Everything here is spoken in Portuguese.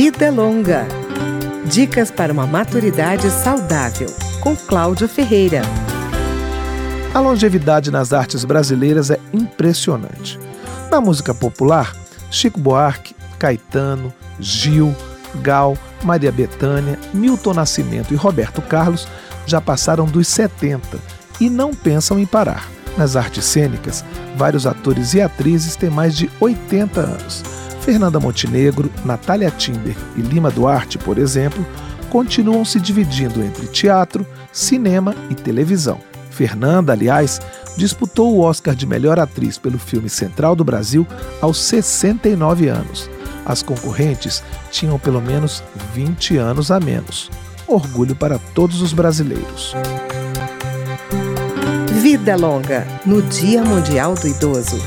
Vida Longa. Dicas para uma maturidade saudável, com Cláudio Ferreira. A longevidade nas artes brasileiras é impressionante. Na música popular, Chico Buarque, Caetano, Gil, Gal, Maria Bethânia, Milton Nascimento e Roberto Carlos já passaram dos 70 e não pensam em parar. Nas artes cênicas, vários atores e atrizes têm mais de 80 anos. Fernanda Montenegro, Natália Timber e Lima Duarte, por exemplo, continuam se dividindo entre teatro, cinema e televisão. Fernanda, aliás, disputou o Oscar de melhor atriz pelo filme Central do Brasil aos 69 anos. As concorrentes tinham pelo menos 20 anos a menos. Orgulho para todos os brasileiros. Vida Longa, no Dia Mundial do Idoso.